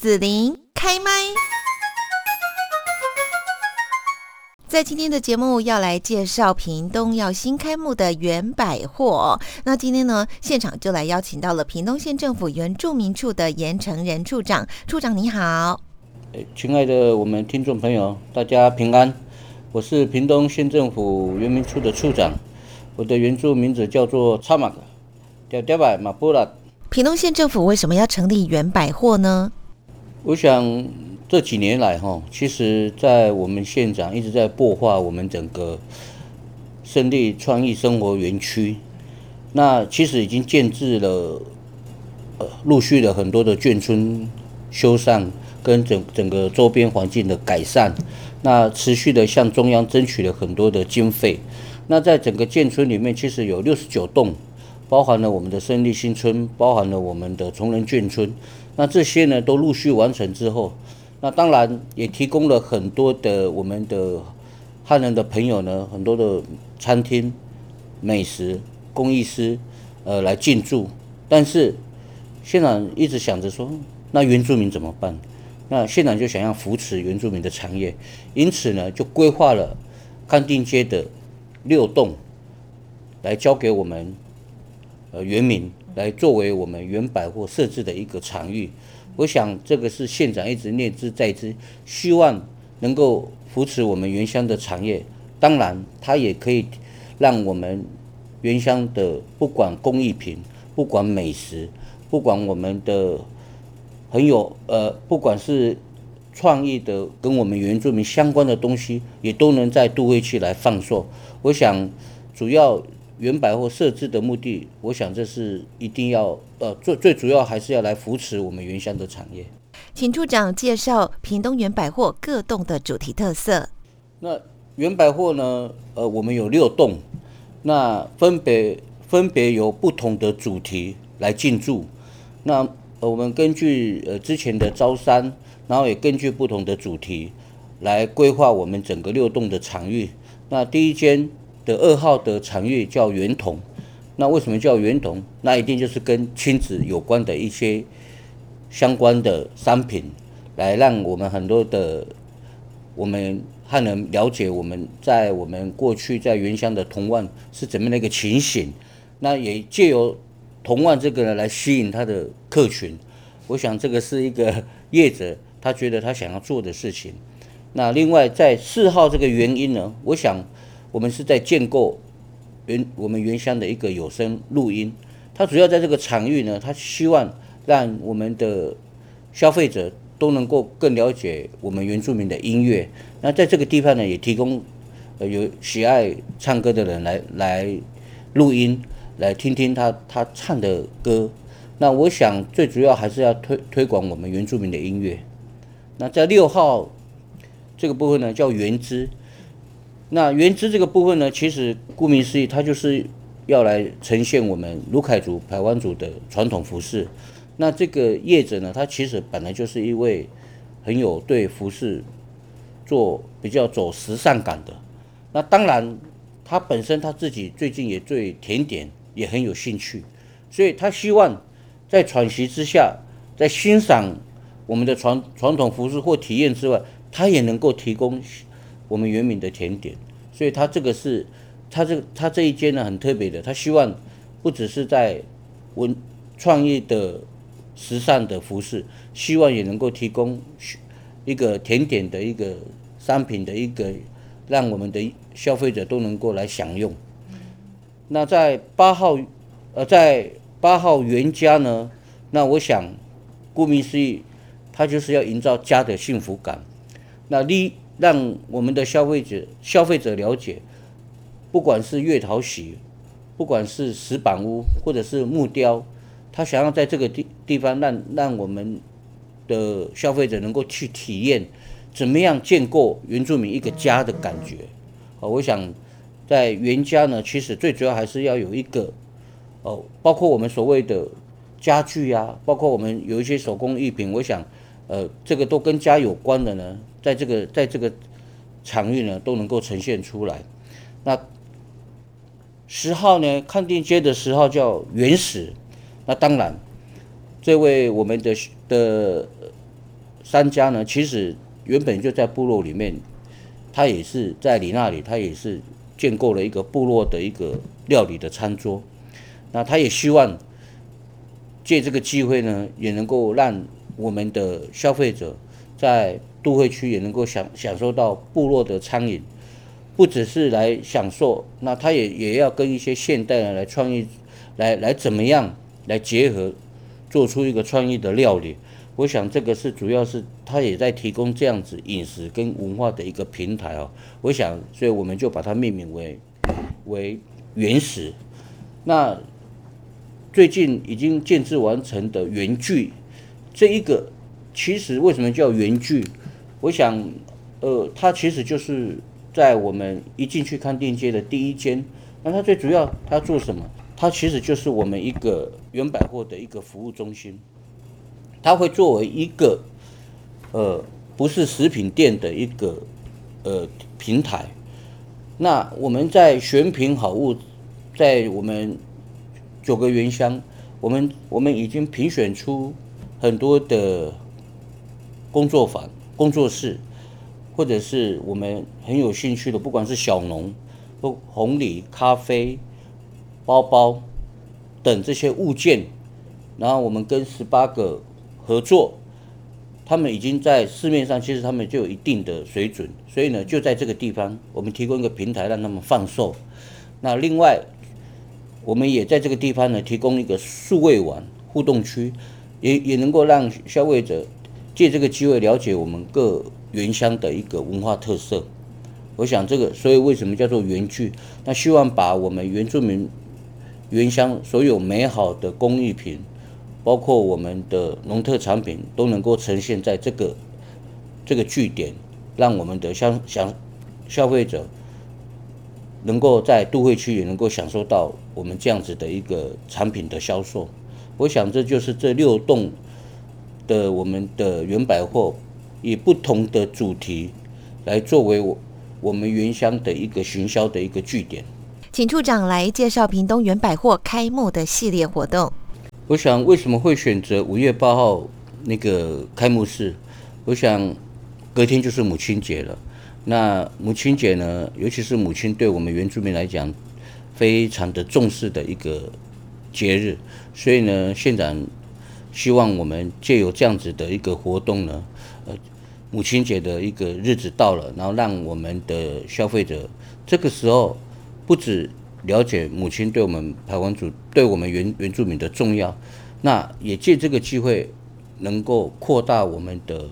子琳开麦，在今天的节目要来介绍屏东要新开幕的原百货。那今天呢，现场就来邀请到了屏东县政府原住民处的严成仁处长。处长你好，亲爱的我们听众朋友，大家平安。我是屏东县政府原民处的处长，我的原住名字叫做查马克，调调百马布拉。屏东县政府为什么要成立原百货呢？我想这几年来，哈，其实，在我们县长一直在擘画我们整个胜利创意生活园区。那其实已经建置了，呃，陆续的很多的眷村修缮跟整整个周边环境的改善。那持续的向中央争取了很多的经费。那在整个建村里面，其实有六十九栋，包含了我们的胜利新村，包含了我们的崇仁眷村。那这些呢，都陆续完成之后，那当然也提供了很多的我们的汉人的朋友呢，很多的餐厅、美食、工艺师，呃，来进驻。但是县长一直想着说，那原住民怎么办？那县长就想要扶持原住民的产业，因此呢，就规划了康定街的六栋，来交给我们呃原民。来作为我们原百货设置的一个场域，我想这个是县长一直念兹在兹，希望能够扶持我们原乡的产业。当然，它也可以让我们原乡的不管工艺品、不管美食、不管我们的很有呃，不管是创意的跟我们原住民相关的东西，也都能在都会区来放售。我想主要。远百货设置的目的，我想这是一定要呃最最主要还是要来扶持我们原乡的产业。请处长介绍屏东原百货各栋的主题特色。那原百货呢，呃，我们有六栋，那分别分别由不同的主题来进驻。那呃我们根据呃之前的招商，然后也根据不同的主题来规划我们整个六栋的场域。那第一间。的二号的产业叫圆铜，那为什么叫圆铜？那一定就是跟亲子有关的一些相关的商品，来让我们很多的我们汉人了解我们在我们过去在原乡的童玩是怎么样的一个情形。那也借由童玩这个呢来吸引他的客群。我想这个是一个 业者他觉得他想要做的事情。那另外在四号这个原因呢，我想。我们是在建构原我们原乡的一个有声录音，它主要在这个场域呢，它希望让我们的消费者都能够更了解我们原住民的音乐。那在这个地方呢，也提供呃有喜爱唱歌的人来来录音，来听听他他唱的歌。那我想最主要还是要推推广我们原住民的音乐。那在六号这个部分呢，叫原知。那原汁这个部分呢，其实顾名思义，它就是要来呈现我们鲁凯族、台湾族的传统服饰。那这个业者呢，他其实本来就是一位很有对服饰做比较走时尚感的。那当然，他本身他自己最近也对甜点也很有兴趣，所以他希望在喘息之下，在欣赏我们的传传统服饰或体验之外，他也能够提供。我们原民的甜点，所以他这个是，他这他这一间呢很特别的，他希望不只是在文创意的时尚的服饰，希望也能够提供一个甜点的一个商品的一个，让我们的消费者都能够来享用。那在八号，呃，在八号原家呢，那我想，顾名思义，他就是要营造家的幸福感。那第让我们的消费者消费者了解，不管是月桃喜，不管是石板屋或者是木雕，他想要在这个地地方让让我们的消费者能够去体验怎么样建构原住民一个家的感觉。啊，我想在原家呢，其实最主要还是要有一个哦，包括我们所谓的家具啊，包括我们有一些手工艺品，我想。呃，这个都跟家有关的呢，在这个在这个场域呢，都能够呈现出来。那十号呢，康定街的十号叫原始。那当然，这位我们的的商家呢，其实原本就在部落里面，他也是在你那里，他也是建构了一个部落的一个料理的餐桌。那他也希望借这个机会呢，也能够让我们的消费者在都会区也能够享享受到部落的餐饮，不只是来享受，那他也也要跟一些现代人来创意，来来怎么样来结合，做出一个创意的料理。我想这个是主要是他也在提供这样子饮食跟文化的一个平台哦。我想，所以我们就把它命名为为原始。那最近已经建制完成的原聚，这一个其实为什么叫原聚？我想，呃，它其实就是在我们一进去看店街的第一间。那它最主要它做什么？它其实就是我们一个原百货的一个服务中心。它会作为一个，呃，不是食品店的一个呃平台。那我们在选品好物，在我们。九个原乡，我们我们已经评选出很多的工作坊、工作室，或者是我们很有兴趣的，不管是小农、或红礼、咖啡、包包等这些物件，然后我们跟十八个合作，他们已经在市面上，其实他们就有一定的水准，所以呢，就在这个地方，我们提供一个平台让他们放售。那另外。我们也在这个地方呢，提供一个数位玩互动区，也也能够让消费者借这个机会了解我们各原乡的一个文化特色。我想这个，所以为什么叫做原聚？那希望把我们原住民原乡所有美好的工艺品，包括我们的农特产品，都能够呈现在这个这个据点，让我们的消消消费者。能够在都会区也能够享受到我们这样子的一个产品的销售，我想这就是这六栋的我们的原百货，以不同的主题来作为我我们原乡的一个行销的一个据点。请处长来介绍屏东原百货开幕的系列活动。我想为什么会选择五月八号那个开幕式？我想隔天就是母亲节了。那母亲节呢，尤其是母亲对我们原住民来讲，非常的重视的一个节日，所以呢，县长希望我们借由这样子的一个活动呢，呃，母亲节的一个日子到了，然后让我们的消费者这个时候不止了解母亲对我们台湾族、对我们原原住民的重要，那也借这个机会能够扩大我们的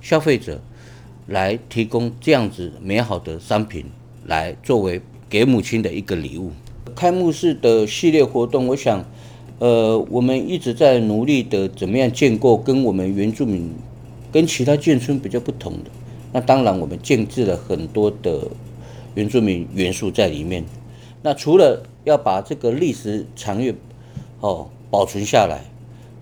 消费者。来提供这样子美好的商品，来作为给母亲的一个礼物。开幕式的系列活动，我想，呃，我们一直在努力的怎么样建构跟我们原住民、跟其他建村比较不同的。那当然，我们建置了很多的原住民元素在里面。那除了要把这个历史长月哦保存下来，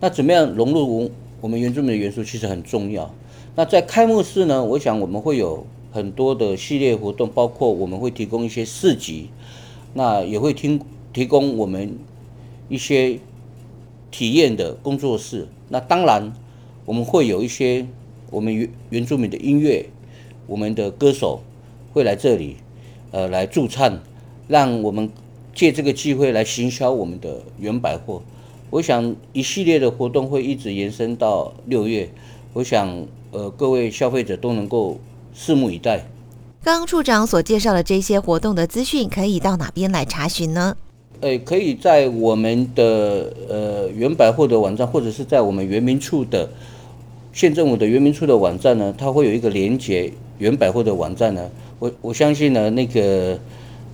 那怎么样融入我们原住民的元素，其实很重要。那在开幕式呢，我想我们会有很多的系列活动，包括我们会提供一些市集，那也会听提供我们一些体验的工作室。那当然，我们会有一些我们原原住民的音乐，我们的歌手会来这里，呃，来驻唱，让我们借这个机会来行销我们的原百货。我想一系列的活动会一直延伸到六月。我想，呃，各位消费者都能够拭目以待。刚处长所介绍的这些活动的资讯，可以到哪边来查询呢？呃，可以在我们的呃原百货的网站，或者是在我们原民处的县政府的原民处的网站呢，它会有一个连接原百货的网站呢。我我相信呢，那个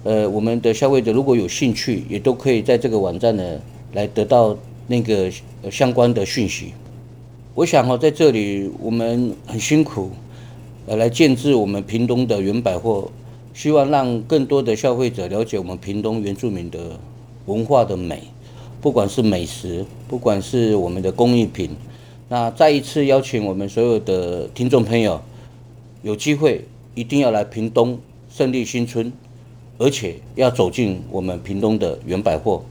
呃我们的消费者如果有兴趣，也都可以在这个网站呢来得到那个相关的讯息。我想哈，在这里我们很辛苦，呃，来建置我们屏东的原百货，希望让更多的消费者了解我们屏东原住民的文化的美，不管是美食，不管是我们的工艺品。那再一次邀请我们所有的听众朋友，有机会一定要来屏东胜利新村，而且要走进我们屏东的原百货。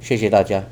谢谢大家。